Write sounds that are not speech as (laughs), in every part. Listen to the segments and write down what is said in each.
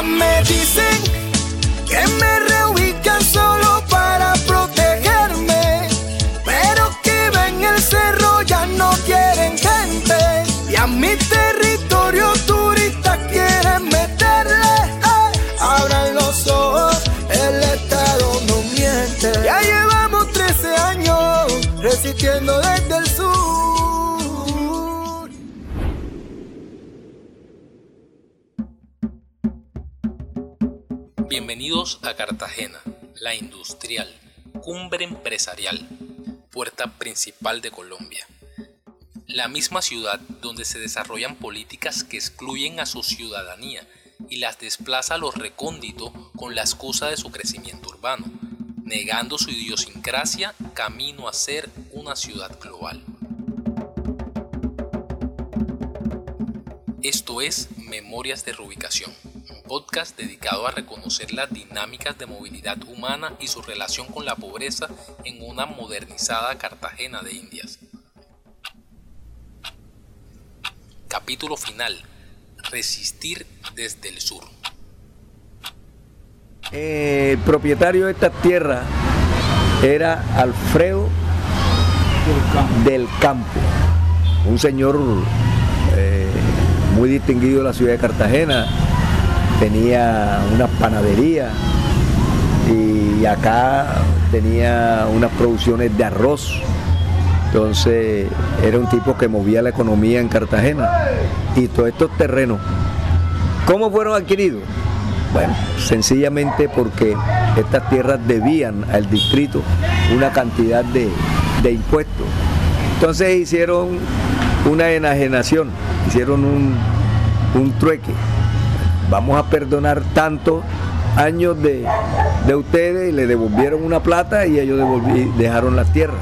Ellas me dicen que me Bienvenidos a Cartagena, la industrial, cumbre empresarial, puerta principal de Colombia. La misma ciudad donde se desarrollan políticas que excluyen a su ciudadanía y las desplaza a los recónditos con la excusa de su crecimiento urbano, negando su idiosincrasia camino a ser una ciudad global. Esto es Memorias de Reubicación, podcast dedicado a reconocer las dinámicas de movilidad humana y su relación con la pobreza en una modernizada Cartagena de Indias. Capítulo final. Resistir desde el sur. El propietario de esta tierra era Alfredo del Campo, un señor eh, muy distinguido de la ciudad de Cartagena, tenía una panadería y acá tenía unas producciones de arroz. Entonces era un tipo que movía la economía en Cartagena y todos estos terrenos. ¿Cómo fueron adquiridos? Bueno, sencillamente porque estas tierras debían al distrito una cantidad de, de impuestos. Entonces hicieron una enajenación, hicieron un, un trueque. Vamos a perdonar tantos años de, de ustedes y le devolvieron una plata y ellos dejaron las tierras.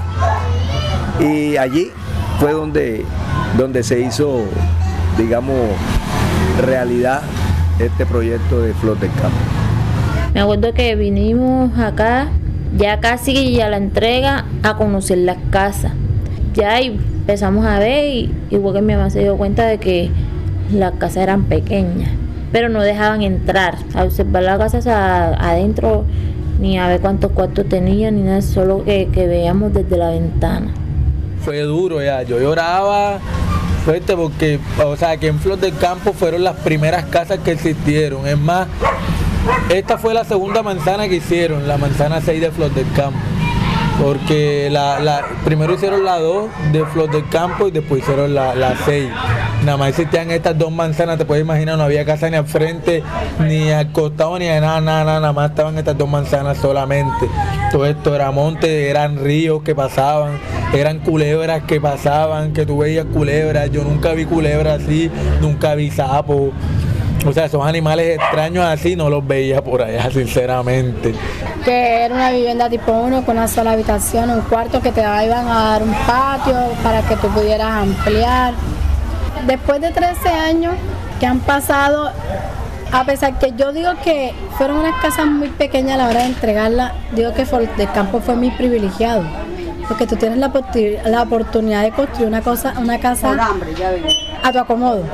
Y allí fue donde, donde se hizo, digamos, realidad este proyecto de Flor del Campo. Me acuerdo que vinimos acá, ya casi a la entrega, a conocer las casas. Ya empezamos a ver y igual que mi mamá se dio cuenta de que las casas eran pequeñas, pero no dejaban entrar a observar las casas adentro, ni a ver cuántos cuartos tenían, ni nada, solo que, veíamos desde la ventana. fue duro ya. Yo lloraba fuerte porque, o sea, que en Flor del Campo fueron las primeras casas que existieron. Es más, esta fue la segunda manzana que hicieron, la manzana 6 de Flor del Campo. Porque la, la- primero hicieron la 2 de Flor del Campo y después hicieron la, la 6. Nada más existían estas dos manzanas, te puedes imaginar, no había casa ni al frente, ni al costado, ni de nada, nada, nada, nada más estaban estas dos manzanas solamente. Todo esto era monte, eran ríos que pasaban, eran culebras que pasaban, que tú veías culebras, yo nunca vi culebras así, nunca vi sapos. O sea, esos animales extraños así no los veía por allá, (laughs) sinceramente. que era una vivienda tipo 1 con una sola habitación, un cuarto que te iban a dar un patio para que tú pudieras ampliar. Después de 13 años que han pasado, a pesar que yo digo que fueron unas casas muy pequeñas a la hora de entregarla, digo que del Campo fue muy privilegiado, porque tú tienes la, la oportunidad de construir una, cosa, una casa a tu acomodo.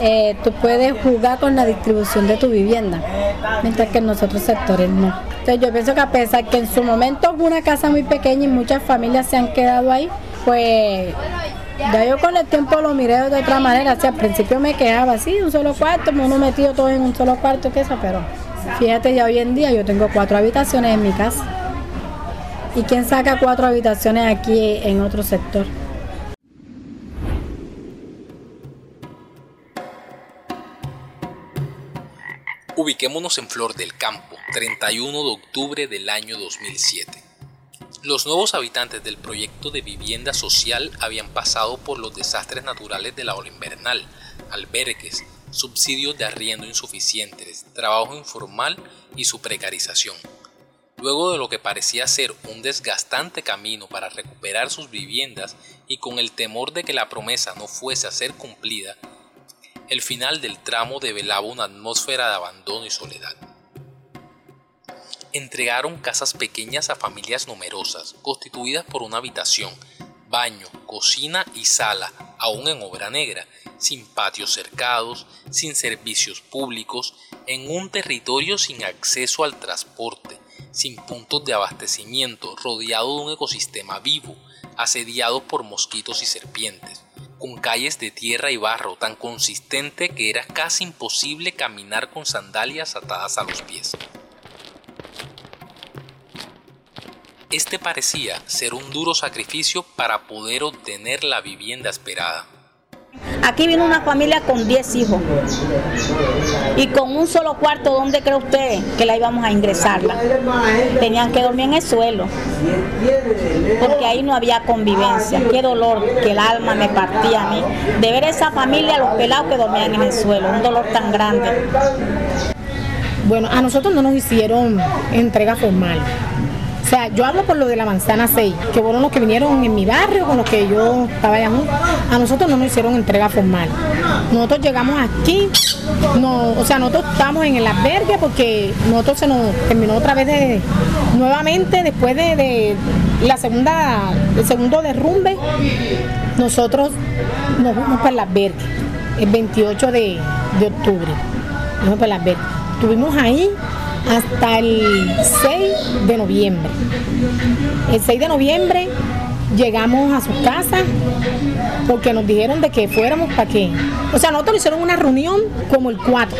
Eh, tú puedes jugar con la distribución de tu vivienda, mientras que en los otros sectores no. Entonces yo pienso que a pesar que en su momento fue una casa muy pequeña y muchas familias se han quedado ahí, pues ya yo con el tiempo lo miré de otra manera. O al principio me quedaba así, un solo cuarto, uno metido todo en un solo cuarto, que eso, pero fíjate, ya hoy en día yo tengo cuatro habitaciones en mi casa. ¿Y quién saca cuatro habitaciones aquí en otro sector? Ubiquémonos en Flor del Campo, 31 de octubre del año 2007. Los nuevos habitantes del proyecto de vivienda social habían pasado por los desastres naturales de la ola invernal, albergues, subsidios de arriendo insuficientes, trabajo informal y su precarización. Luego de lo que parecía ser un desgastante camino para recuperar sus viviendas y con el temor de que la promesa no fuese a ser cumplida, el final del tramo develaba una atmósfera de abandono y soledad. Entregaron casas pequeñas a familias numerosas, constituidas por una habitación, baño, cocina y sala, aún en obra negra, sin patios cercados, sin servicios públicos, en un territorio sin acceso al transporte, sin puntos de abastecimiento, rodeado de un ecosistema vivo, asediado por mosquitos y serpientes, con calles de tierra y barro tan consistente que era casi imposible caminar con sandalias atadas a los pies. Este parecía ser un duro sacrificio para poder obtener la vivienda esperada. Aquí vino una familia con 10 hijos y con un solo cuarto, ¿dónde cree usted que la íbamos a ingresarla? Tenían que dormir en el suelo, porque ahí no había convivencia. Qué dolor que el alma me partía a mí de ver esa familia, los pelados que dormían en el suelo, un dolor tan grande. Bueno, a nosotros no nos hicieron entrega formal. O sea, yo hablo por lo de la manzana 6, que fueron los que vinieron en mi barrio, con los que yo estaba allá junto. A nosotros no nos hicieron entrega formal. Nosotros llegamos aquí, no, o sea, nosotros estamos en el albergue porque nosotros se nos terminó otra vez de, nuevamente después de, la segunda, el segundo derrumbe, nosotros nos fuimos para el albergue el 28 de, octubre. Nos para el albergue. Estuvimos ahí hasta el 6 de noviembre. El 6 de noviembre llegamos a su casa porque nos dijeron de que fuéramos para qué. O sea, nosotros hicieron una reunión como el 4.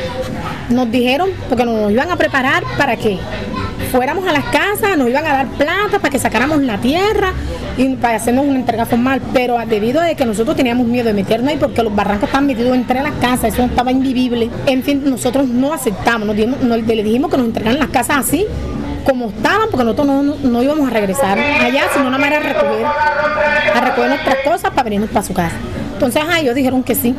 Nos dijeron porque nos iban a preparar para qué fuéramos a las casas, nos iban a dar plata para que sacáramos la tierra y para hacernos una entrega formal, pero debido a que nosotros teníamos miedo de meternos ahí porque los barrancos estaban metidos entre las casas, eso estaba invivible. En fin, nosotros no aceptamos, nos, le dijimos que nos entregaran las casas así como estaban, porque nosotros no, íbamos a regresar allá, sino una manera a recoger, a recoger nuestras cosas para venirnos para su casa. Entonces ellos dijeron que sí,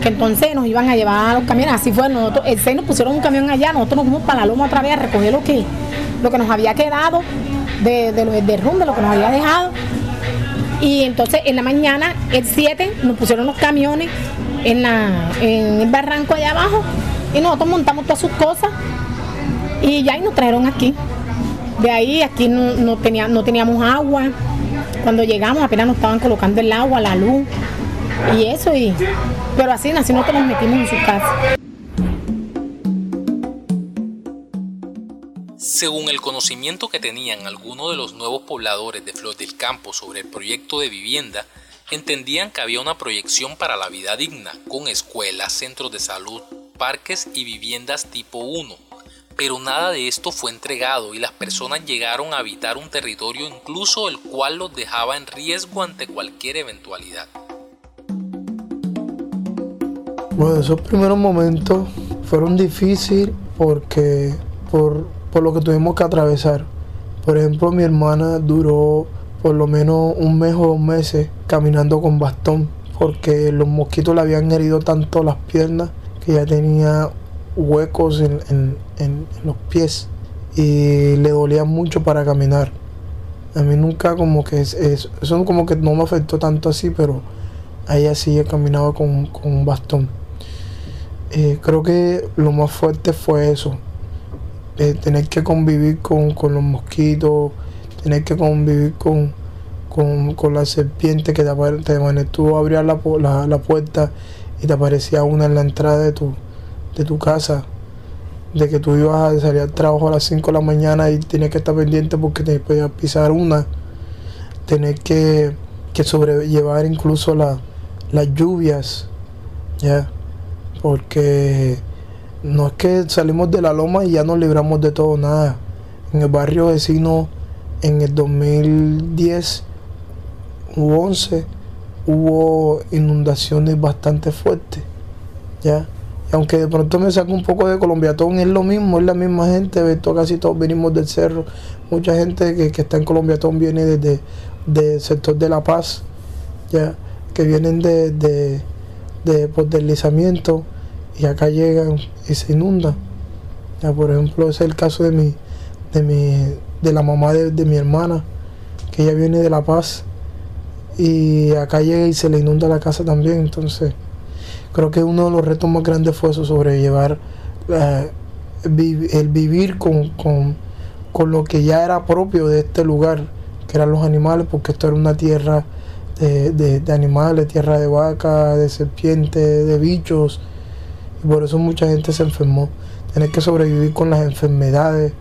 que entonces nos iban a llevar a los camiones, así fue, nosotros, el 6 nos pusieron un camión allá, nosotros nos fuimos para la loma otra vez a recoger lo que, lo que nos había quedado de, de, de derrumbe, lo que nos había dejado. Y entonces en la mañana, el 7, nos pusieron los camiones en, la, en el barranco allá abajo y nosotros montamos todas sus cosas y ya y nos trajeron aquí. De ahí aquí no, no, tenía, no teníamos agua. Cuando llegamos apenas nos estaban colocando el agua, la luz y eso. Y, pero así, así que nos metimos en su casa. Según el conocimiento que tenían algunos de los nuevos pobladores de Flor del Campo sobre el proyecto de vivienda, entendían que había una proyección para la vida digna, con escuelas, centros de salud, parques y viviendas tipo 1. Pero nada de esto fue entregado y las personas llegaron a habitar un territorio incluso el cual los dejaba en riesgo ante cualquier eventualidad. Bueno, esos primeros momentos fueron difíciles porque por, lo que tuvimos que atravesar. Por ejemplo, mi hermana duró por lo menos un mes o dos meses caminando con bastón porque los mosquitos le habían herido tanto las piernas que ya tenía huecos en, los pies y le dolía mucho para caminar. A mí nunca como que es, eso como que no me afectó tanto así, pero ahí así caminaba con, con un bastón. Eh, creo que lo más fuerte fue eso, tener que convivir con, los mosquitos, tener que convivir con, con, la serpiente que te, te tú abrías la, la, puerta y te aparecía una en la entrada de tu, de tu casa, de que tú ibas a salir al trabajo a las 5 de la mañana y tenías que estar pendiente porque te podías pisar una, tener que, que sobrellevar incluso las lluvias, ya porque no es que salimos de la loma y ya nos libramos de todo, nada. En el barrio vecino, en el 2010 u 11, hubo inundaciones bastante fuertes, ¿ya? Y aunque de pronto me saco un poco de Colombiatón, es lo mismo, es la misma gente, casi todos venimos del cerro. Mucha gente que, está en Colombiatón viene desde del sector de La Paz, ya, que vienen de por deslizamiento y acá llegan y se inundan. Ya, por ejemplo, ese es el caso de mi, de mi, de la mamá de, mi hermana, que ella viene de La Paz y acá llega y se le inunda la casa también. Entonces, creo que uno de los retos más grandes fue eso, sobrellevar eh, el vivir con, con, con, lo que ya era propio de este lugar, que eran los animales, porque esto era una tierra de, animales, tierra de vaca, de serpientes, de bichos. Y por eso mucha gente se enfermó. Tener que sobrevivir con las enfermedades,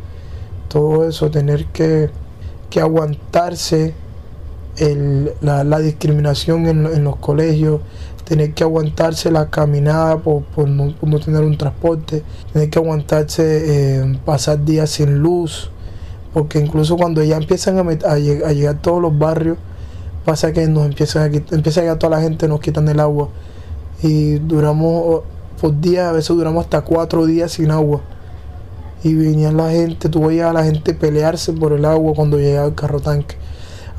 todo eso, tener que, aguantarse la, discriminación en, los colegios, tener que aguantarse la caminada por, no, tener un transporte, tener que aguantarse eh, pasar días sin luz, porque incluso cuando ya empiezan a, a, llegar todos los barrios, pasa que nos empiezan a, empieza a llegar toda la gente, nos quitan el agua y duramos por días, a veces duramos hasta cuatro días sin agua. Y venía la gente, tú veías a la gente pelearse por el agua cuando llegaba el carro tanque.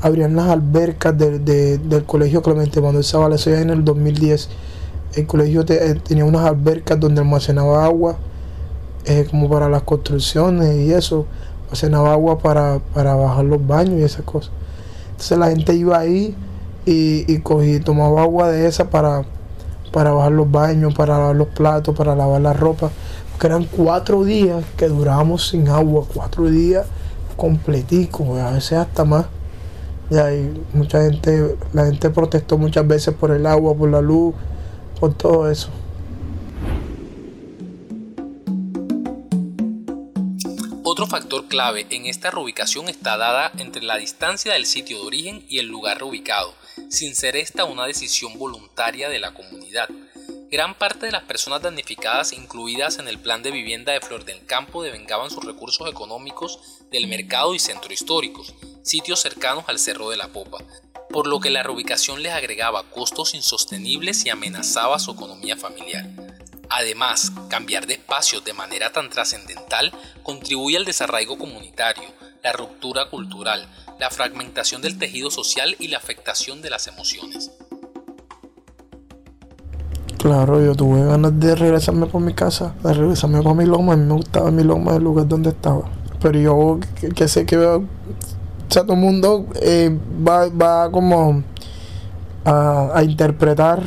Abrían las albercas del colegio Clemente Manuel Zavala, eso ya en el 2010. El colegio eh, tenía unas albercas donde almacenaba agua, eh, como para las construcciones y eso. Almacenaba agua para, para bajar los baños y esas cosas. Entonces la gente iba ahí y, y tomaba agua de esa para, para bajar los baños, para lavar los platos, para lavar la ropa. Porque eran cuatro días que durábamos sin agua, cuatro días completicos, a veces hasta más. Y hay mucha gente, la gente protestó muchas veces por el agua, por la luz, por todo eso. Factor clave en esta reubicación está dada entre la distancia del sitio de origen y el lugar reubicado, sin ser esta una decisión voluntaria de la comunidad. Gran parte de las personas damnificadas incluidas en el plan de vivienda de Flor del Campo devengaban sus recursos económicos del mercado y centro históricos, sitios cercanos al Cerro de la Popa, por lo que la reubicación les agregaba costos insostenibles y amenazaba su economía familiar. Además, cambiar de espacios de manera tan trascendental contribuye al desarraigo comunitario, la ruptura cultural, la fragmentación del tejido social y la afectación de las emociones. Claro, yo tuve ganas de regresarme por mi casa, de regresarme por mi loma. A mí me gustaba mi loma, el lugar donde estaba. Pero yo que, sé que o sea, todo el mundo eh, va, como a, a interpretar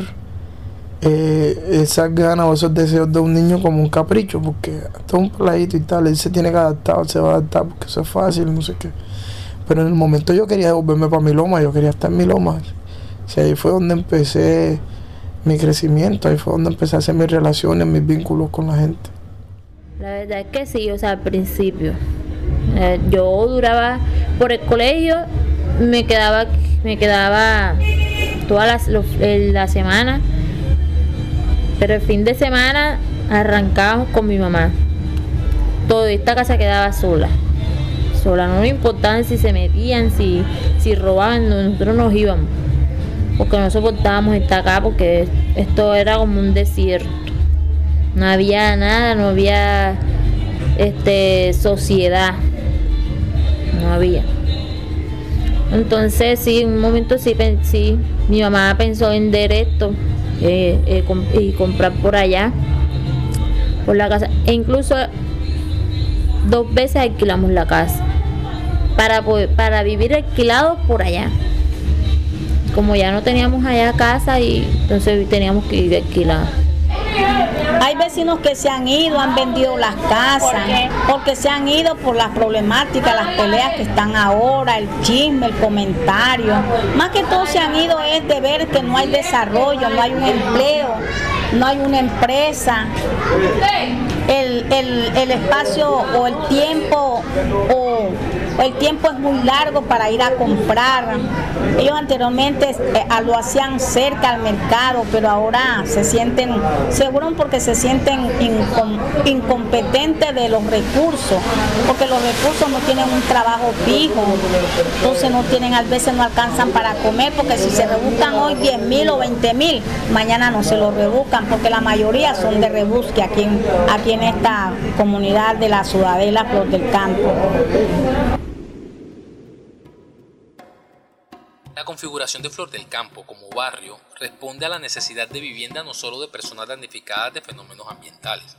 eh, esas ganas o esos deseos de un niño como un capricho, porque hasta un peladito y tal, él se tiene que adaptar, se va a adaptar porque eso es fácil, no sé qué. Pero en el momento yo quería devolverme para mi loma, yo quería estar en mi loma. O ahí fue donde empecé mi crecimiento, ahí fue donde empecé a hacer mis relaciones, mis vínculos con la gente. La verdad es que sí, o sea, al principio. Eh, yo duraba por el colegio, me quedaba, me quedaba toda la, la semana pero el fin de semana arrancábamos con mi mamá. Toda esta casa quedaba sola. Sola, no nos importaba si se metían, si, si robaban, nosotros nos íbamos. Porque no soportábamos estar acá porque esto era como un desierto. No había nada, no había este sociedad. No había. Entonces sí, en un momento sí, sí, mi mamá pensó vender esto eh, eh, y comprar por allá, por la casa. E incluso dos veces alquilamos la casa para, para vivir alquilados por allá. Como ya no teníamos allá casa y entonces teníamos que vivir alquilados. Hay vecinos que se han ido, han vendido las casas, porque se han ido por las problemáticas, las peleas que están ahora, el chisme, el comentario. Más que todo se han ido es de ver que no hay desarrollo, no hay un empleo, no hay una empresa. El, el espacio o el tiempo o el tiempo es muy largo para ir a comprar. Ellos anteriormente eh, lo hacían cerca al mercado, pero ahora se sienten, seguro porque se sienten incompetentes de los recursos, porque los recursos no tienen un trabajo fijo, entonces no tienen, a veces no alcanzan para comer, porque si se rebuscan hoy 10 mil o 20 mil, mañana no se los rebuscan, porque la mayoría son de rebusque aquí aquí en esta comunidad de la Ciudadela Flor del Campo. La configuración de Flor del Campo como barrio responde a la necesidad de vivienda no solo de personas damnificadas de fenómenos ambientales,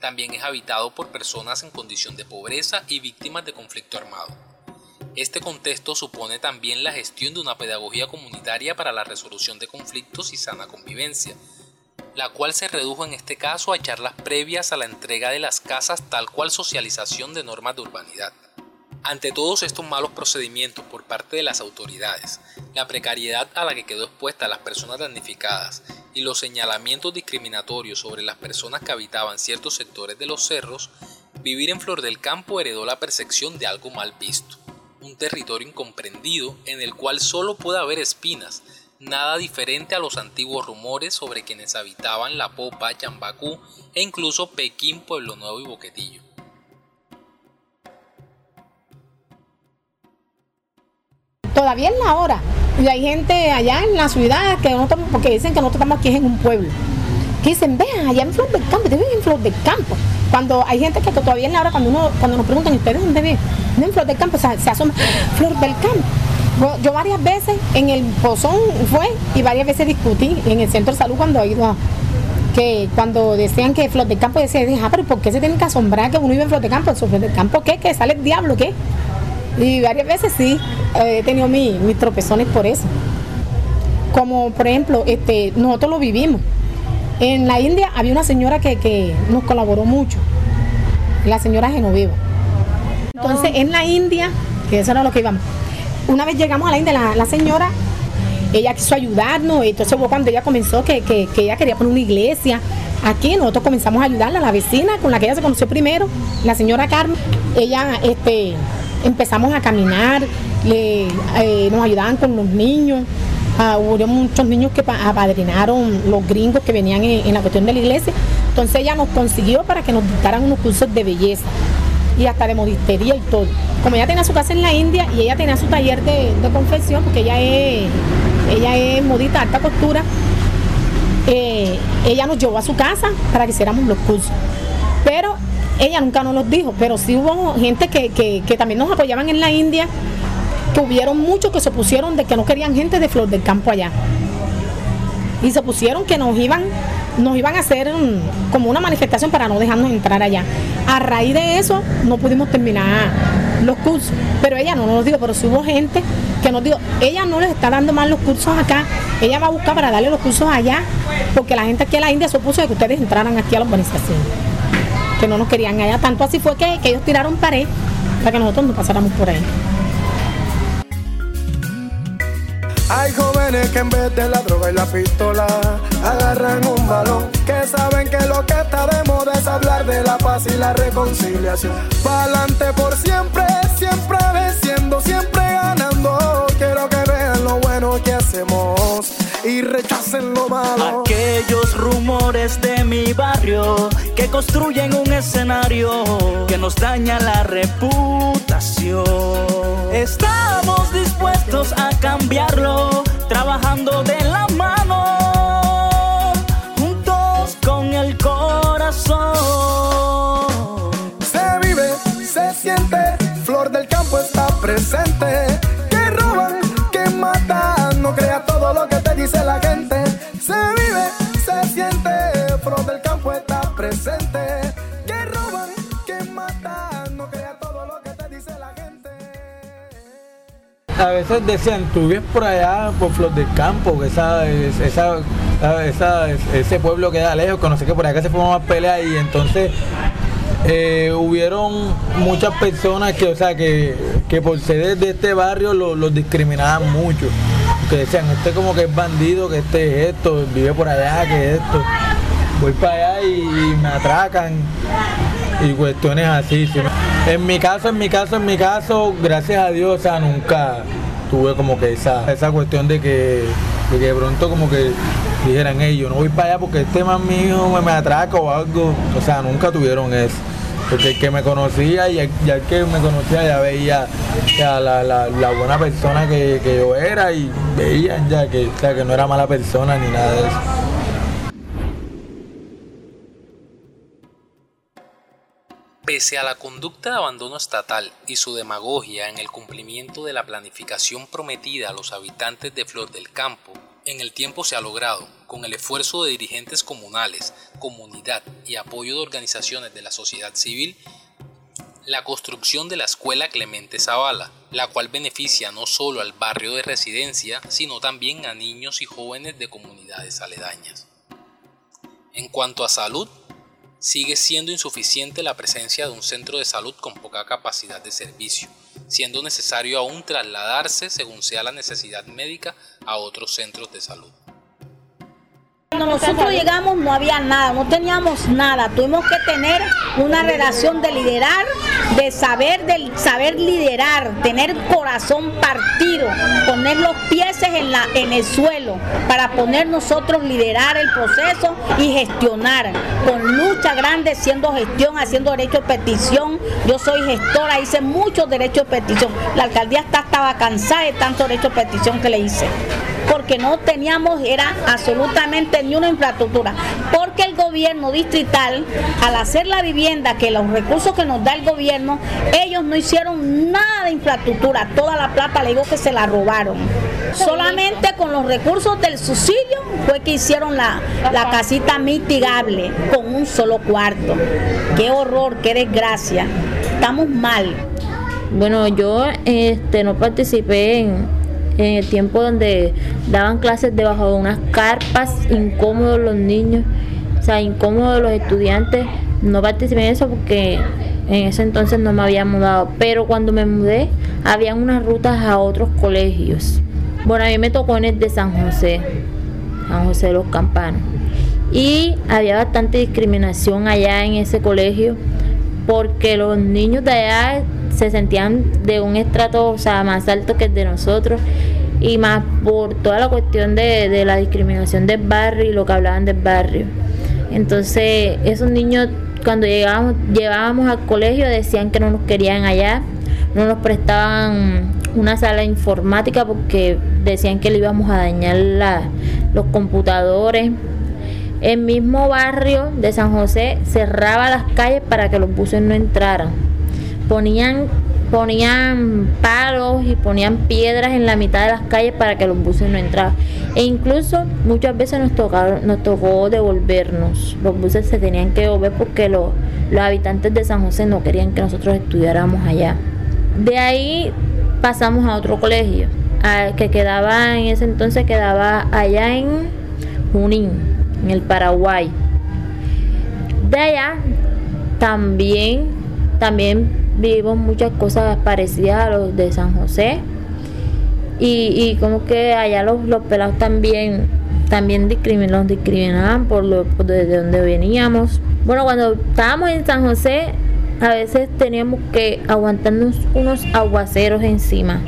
también es habitado por personas en condición de pobreza y víctimas de conflicto armado. Este contexto supone también la gestión de una pedagogía comunitaria para la resolución de conflictos y sana convivencia, la cual se redujo en este caso a charlas previas a la entrega de las casas tal cual socialización de normas de urbanidad. Ante todos estos malos procedimientos por parte de las autoridades, la precariedad a la que quedó expuesta las personas damnificadas y los señalamientos discriminatorios sobre las personas que habitaban ciertos sectores de los cerros, vivir en Flor del Campo heredó la percepción de algo mal visto, un territorio incomprendido en el cual solo puede haber espinas, nada diferente a los antiguos rumores sobre quienes habitaban La Popa, Chambacú e incluso Pekín, Pueblo Nuevo y Boquetillo. Todavía es la hora. Y hay gente allá en la ciudad que no estamos, porque dicen que nosotros estamos aquí en un pueblo. Que dicen, vean, allá en Flor del Campo, te en Flor del Campo. Cuando hay gente que todavía en la hora, cuando uno, cuando nos preguntan, ¿ustedes dónde viven? en Flor del Campo, se, se asoma, Flor del Campo. Yo varias veces en el pozón fue y varias veces discutí en el centro de salud cuando he ido que cuando decían que Flor del Campo decía, ah, pero ¿por qué se tienen que asombrar que uno vive en Flor del Campo? ¿Flor del Campo qué? ¿Que sale el diablo qué? Y varias veces sí, he tenido mis, tropezones por eso. Como por ejemplo, este, nosotros lo vivimos. En la India había una señora que, nos colaboró mucho, la señora Genoveva. Entonces en la India, que eso era lo que íbamos, una vez llegamos a la India, la, señora, ella quiso ayudarnos, entonces cuando ella comenzó que, que, ella quería poner una iglesia, aquí nosotros comenzamos a ayudarla, la vecina con la que ella se conoció primero, la señora Carmen, ella este, empezamos a caminar, le, eh, nos ayudaban con los niños. Ah, hubo muchos niños que apadrinaron los gringos que venían en, la cuestión de la iglesia. Entonces ella nos consiguió para que nos dictaran unos cursos de belleza y hasta de modistería y todo. Como ella tenía su casa en la India y ella tenía su taller de, confección, porque ella es, ella es modita, alta costura, eh, ella nos llevó a su casa para que hiciéramos los cursos. Pero ella nunca nos los dijo, pero sí hubo gente que, también nos apoyaban en la India, que hubieron muchos que se pusieron de que no querían gente de Flor del Campo allá. Y se pusieron que nos iban, nos iban a hacer como una manifestación para no dejarnos entrar allá. A raíz de eso no pudimos terminar los cursos. Pero ella no nos dijo, pero sí hubo gente que nos dijo, ella no les está dando más los cursos acá, ella va a buscar para darle los cursos allá, porque la gente aquí en la India se opuso de que ustedes entraran aquí a la urbanización que no nos querían allá. Tanto así fue que, ellos tiraron pared para que nosotros no pasáramos por ahí. Hay jóvenes que en vez de la droga y la pistola agarran un balón que saben que lo que está de moda es hablar de la paz y la reconciliación. Pa'lante por siempre, siempre venciendo, siempre ganando. Quiero que vean lo bueno que hacemos y rechacen lo malo. Aquellos rumores de mi barrio que construyen un escenario que nos daña la reputación. Estamos dispuestos a cambiarlo, trabajando de la mano, juntos con el corazón. Se vive, se siente, Flor del Campo está presente. Que roban, que matan, no crea todo lo que te dice la gente. Se vive, A veces decían, tú vives por allá, por Flor del Campo, que esa, esa, esa, ese pueblo queda lejos, que por acá se forman más peleas y entonces eh, hubieron muchas personas que, o sea, que, por ser de este barrio los discriminaban mucho. Que decían, este como que es bandido, que este es esto, vive por allá, que es esto. Voy para allá y, me atracan y cuestiones así. En mi caso, en mi caso, en mi caso, gracias a Dios, o sea, nunca tuve como que esa, esa cuestión de que, de que pronto como que dijeran, ellos no voy para allá porque este man mío me, me atraca o algo. O sea, nunca tuvieron eso. Porque el que me conocía y el, que me conocía ya veía la, buena persona que, yo era y veían ya que, que no era mala persona ni nada de eso. Pese a la conducta de abandono estatal y su demagogia en el cumplimiento de la planificación prometida a los habitantes de Flor del Campo, en el tiempo se ha logrado, con el esfuerzo de dirigentes comunales, comunidad y apoyo de organizaciones de la sociedad civil, la construcción de la Escuela Clemente Zavala, la cual beneficia no solo al barrio de residencia, sino también a niños y jóvenes de comunidades aledañas. En cuanto a salud, sigue siendo insuficiente la presencia de un centro de salud con poca capacidad de servicio, siendo necesario aún trasladarse, según sea la necesidad médica, a otros centros de salud. Cuando nosotros llegamos no había nada, no teníamos nada. Tuvimos que tener una relación de liderar, de saber, del saber liderar, tener corazón partido, poner los pies en, la, en el suelo para poner nosotros liderar el proceso y gestionar. Con lucha grande, haciendo gestión, haciendo derecho de petición. Yo soy gestora, hice muchos derechos de petición. La alcaldía estaba cansada de tanto derecho de petición que le hice porque no teníamos, era absolutamente ni una infraestructura. Porque el gobierno distrital, al hacer la vivienda, que los recursos que nos da el gobierno, ellos no hicieron nada de infraestructura. Toda la plata le digo que se la robaron. Solamente con los recursos del subsidio fue que hicieron la, la casita mitigable con un solo cuarto. Qué horror, qué desgracia. Estamos mal. Bueno, yo este, no participé en, en el tiempo donde daban clases debajo de unas carpas, incómodos los niños, o sea, incómodos los estudiantes. No participé en eso porque en ese entonces no me había mudado, pero cuando me mudé, habían unas rutas a otros colegios. Bueno, a mí me tocó en el de San José, San José de los Campanos. Y había bastante discriminación allá en ese colegio porque los niños de allá se sentían de un estrato o sea, más alto que el de nosotros y más por toda la cuestión de, la discriminación del barrio y lo que hablaban del barrio. Entonces esos niños cuando llegábamos, llegábamos al colegio decían que no nos querían allá, no nos prestaban una sala informática porque decían que le íbamos a dañar la, los computadores. El mismo barrio de San José cerraba las calles para que los buses no entraran ponían ponían palos y ponían piedras en la mitad de las calles para que los buses no entraran. E incluso muchas veces nos, tocaron, nos tocó devolvernos. Los buses se tenían que devolver porque los, los habitantes de San José no querían que nosotros estudiáramos allá. De ahí pasamos a otro colegio, que quedaba en ese entonces, quedaba allá en Junín, en el Paraguay. De allá también, también vivimos muchas cosas parecidas a los de San José. Y, como que allá los, los pelados también también discriminaban, discriminaban por lo desde donde veníamos. Bueno, cuando estábamos en San José, a veces teníamos que aguantarnos unos aguaceros encima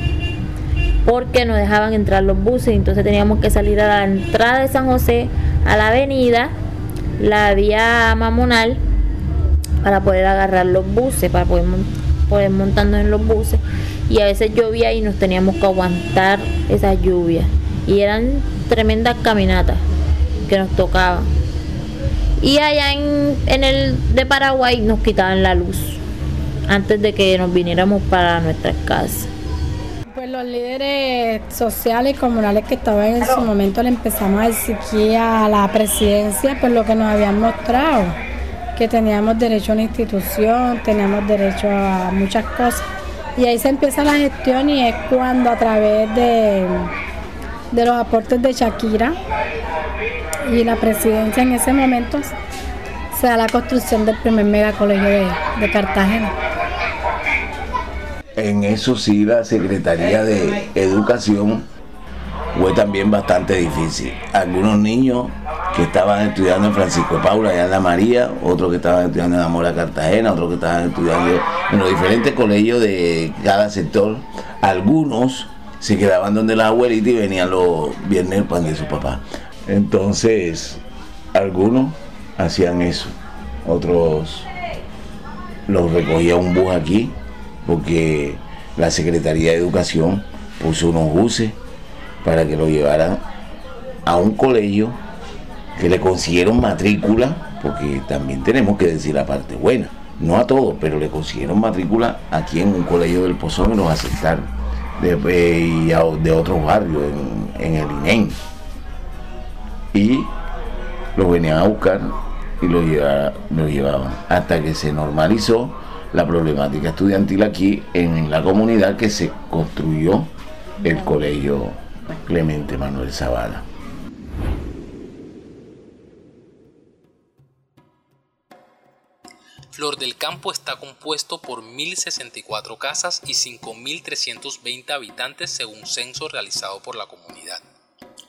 porque no dejaban entrar los buses, entonces teníamos que salir a la entrada de San José, a la avenida, la vía Mamonal, para poder agarrar los buses, para poder, poder montarnos en los buses. Y a veces llovía y nos teníamos que aguantar esa lluvia. Y eran tremendas caminatas que nos tocaban. Y allá en, en el de Paraguay nos quitaban la luz antes de que nos viniéramos para nuestras casas. Pues los líderes sociales y comunales que estaban en su momento le empezamos a exigir a la presidencia pues lo que nos habían mostrado que teníamos derecho a una institución, teníamos derecho a muchas cosas. Y ahí se empieza la gestión y es cuando a través de, de los aportes de Shakira y la presidencia en ese momento se da la construcción del primer megacolegio de, de Cartagena. En eso sí la Secretaría de Educación fue también bastante difícil. Algunos niños que estaban estudiando en Francisco Paula, allá en La María, otros que estaban estudiando en Amora Cartagena, otros que estaban estudiando en los diferentes colegios de cada sector. Algunos se quedaban donde la abuelita y venían los viernes pan de su papá. Entonces, algunos hacían eso, otros los recogía un bus aquí, porque la Secretaría de Educación puso unos buses para que lo llevaran a un colegio que le consiguieron matrícula, porque también tenemos que decir la parte buena, no a todos, pero le consiguieron matrícula aquí en un colegio del Pozón y los aceptaron, de, eh, de otros barrios, en, el INEN. Y lo venían a buscar y lo llevaban, hasta que se normalizó la problemática estudiantil aquí en la comunidad que se construyó el colegio Clemente Manuel Zavala. Flor del Campo está compuesto por 1.064 casas y 5.320 habitantes según censo realizado por la comunidad.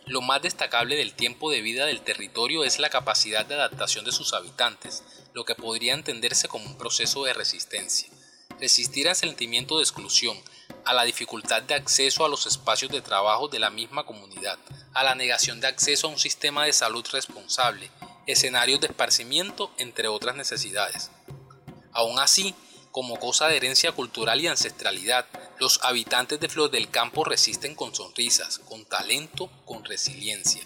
Lo más destacable del tiempo de vida del territorio es la capacidad de adaptación de sus habitantes, lo que podría entenderse como un proceso de resistencia. Resistir al sentimiento de exclusión, a la dificultad de acceso a los espacios de trabajo de la misma comunidad, a la negación de acceso a un sistema de salud responsable, escenarios de esparcimiento, entre otras necesidades. Aún así, como cosa de herencia cultural y ancestralidad, los habitantes de Flor del Campo resisten con sonrisas, con talento, con resiliencia.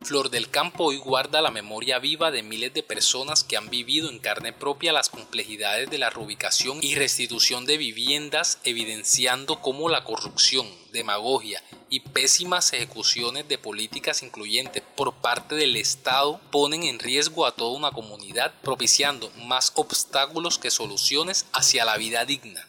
Flor del Campo hoy guarda la memoria viva de miles de personas que han vivido en carne propia las complejidades de la reubicación y restitución de viviendas, evidenciando cómo la corrupción, demagogia y pésimas ejecuciones de políticas incluyentes por parte del Estado ponen en riesgo a toda una comunidad, propiciando más obstáculos que soluciones hacia la vida digna.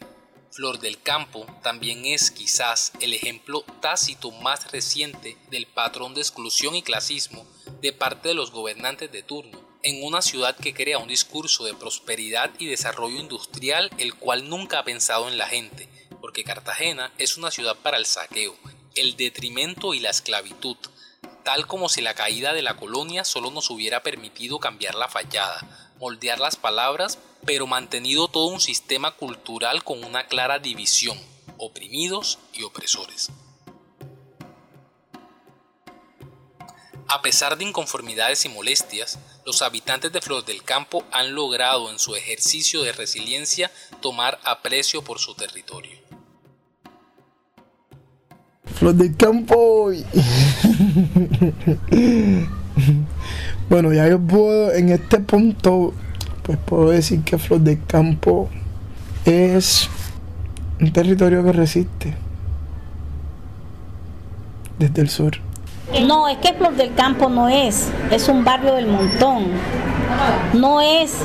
Flor del Campo también es quizás el ejemplo tácito más reciente del patrón de exclusión y clasismo de parte de los gobernantes de turno, en una ciudad que crea un discurso de prosperidad y desarrollo industrial el cual nunca ha pensado en la gente, porque Cartagena es una ciudad para el saqueo, el detrimento y la esclavitud, tal como si la caída de la colonia solo nos hubiera permitido cambiar la fachada, moldear las palabras, pero mantenido todo un sistema cultural con una clara división, oprimidos y opresores. A pesar de inconformidades y molestias, los habitantes de Flor del Campo han logrado en su ejercicio de resiliencia tomar aprecio por su territorio. Flor del Campo. (laughs) bueno, ya yo puedo, en este punto, pues puedo decir que Flor del Campo es un territorio que resiste desde el sur. No, es que Flor del Campo no es, es un barrio del montón. No es,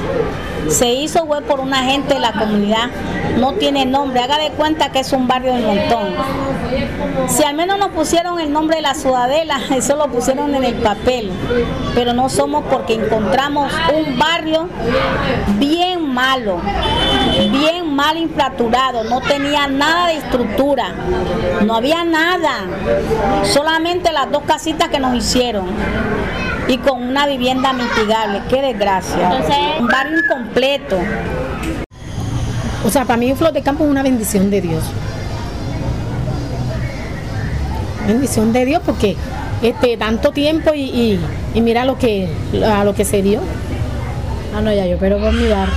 se hizo web por una gente de la comunidad, no tiene nombre, haga de cuenta que es un barrio del montón. Si al menos nos pusieron el nombre de la ciudadela, (laughs) eso lo pusieron en el papel, pero no somos porque encontramos un barrio bien malo, bien mal infraturado, no tenía nada de estructura, no había nada, solamente las dos casitas que nos hicieron y con una vivienda mitigable, qué desgracia. un barrio incompleto. O sea, para mí Flor de Campo es una bendición de Dios. Bendición de Dios porque este tanto tiempo y, mira lo que a lo que se dio. Ah, no, ya yo, pero por mi barrio.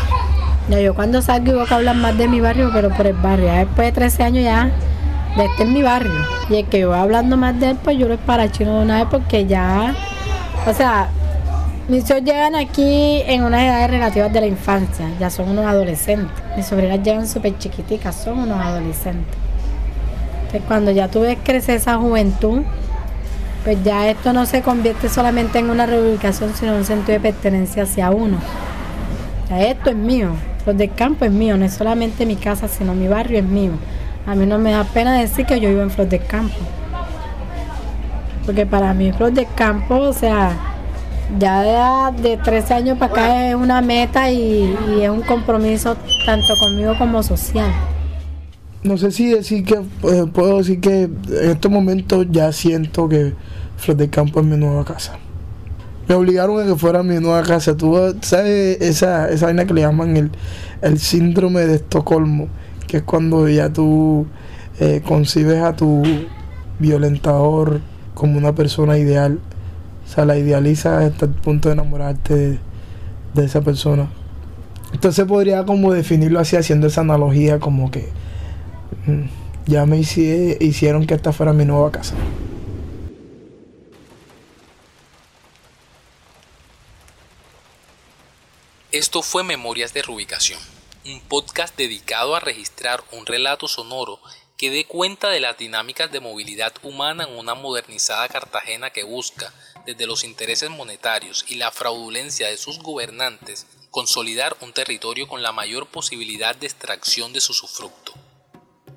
Ya yo cuando salgo y voy a hablar más de mi barrio, pero por el barrio. después de 13 años ya, de este es mi barrio. Y el que yo voy hablando más de él, pues yo lo es para chino de una vez porque ya, o sea, mis hijos llegan aquí en unas edades relativas de la infancia, ya son unos adolescentes. Mis sobrinas llegan súper chiquiticas, son unos adolescentes. Entonces, cuando ya tú ves crecer esa juventud, pues ya esto no se convierte solamente en una reubicación, sino en un sentido de pertenencia hacia uno. Esto es mío, los del campo es mío, no es solamente mi casa, sino mi barrio es mío. A mí no me da pena decir que yo vivo en Flor del Campo. Porque para mí Flor del Campo, o sea, ya de, 13 años para acá es una meta y, es un compromiso tanto conmigo como social. No sé si decir que eh, puedo decir que en estos momentos ya siento que Flor del Campo es mi nueva casa. Me obligaron a que fuera mi nueva casa. Tú sabes esa, esa vaina que le llaman el, el síndrome de Estocolmo, que es cuando ya tú eh, concibes a tu violentador como una persona ideal o sea, la idealiza hasta el punto de enamorarte de, esa persona. Entonces podría como definirlo así, haciendo esa analogía como que mm, ya me hicieron que esta fuera mi nueva casa. Esto fue Memorias de Rubicación, un podcast dedicado a registrar un relato sonoro que dé cuenta de las dinámicas de movilidad humana en una modernizada Cartagena que busca, desde los intereses monetarios y la fraudulencia de sus gobernantes, consolidar un territorio con la mayor posibilidad de extracción de su sufructo.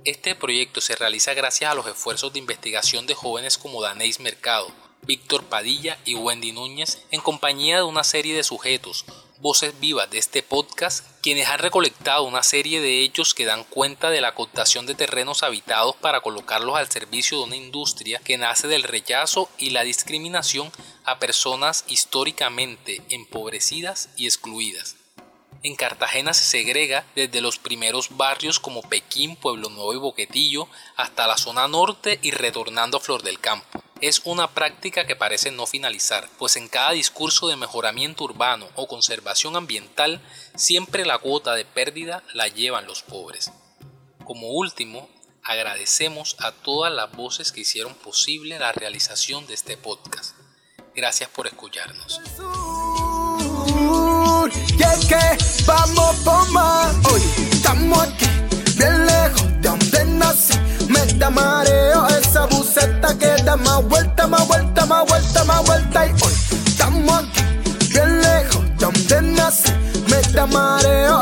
Este proyecto se realiza gracias a los esfuerzos de investigación de jóvenes como Daneis Mercado, Víctor Padilla y Wendy Núñez en compañía de una serie de sujetos voces vivas de este podcast, quienes han recolectado una serie de hechos que dan cuenta de la cooptación de terrenos habitados para colocarlos al servicio de una industria que nace del rechazo y la discriminación a personas históricamente empobrecidas y excluidas. En Cartagena se segrega desde los primeros barrios como Pekín, Pueblo Nuevo y Boquetillo hasta la zona norte y retornando a Flor del Campo. Es una práctica que parece no finalizar, pues en cada discurso de mejoramiento urbano o conservación ambiental siempre la cuota de pérdida la llevan los pobres. Como último, agradecemos a todas las voces que hicieron posible la realización de este podcast. Gracias por escucharnos. Y hoy estamos aquí, bien lejos de donde nací. Me da mareo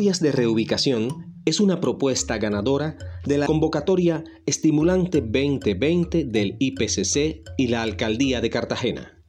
De Reubicación es una propuesta ganadora de la convocatoria Estimulante 2020 del IPCC y la Alcaldía de Cartagena.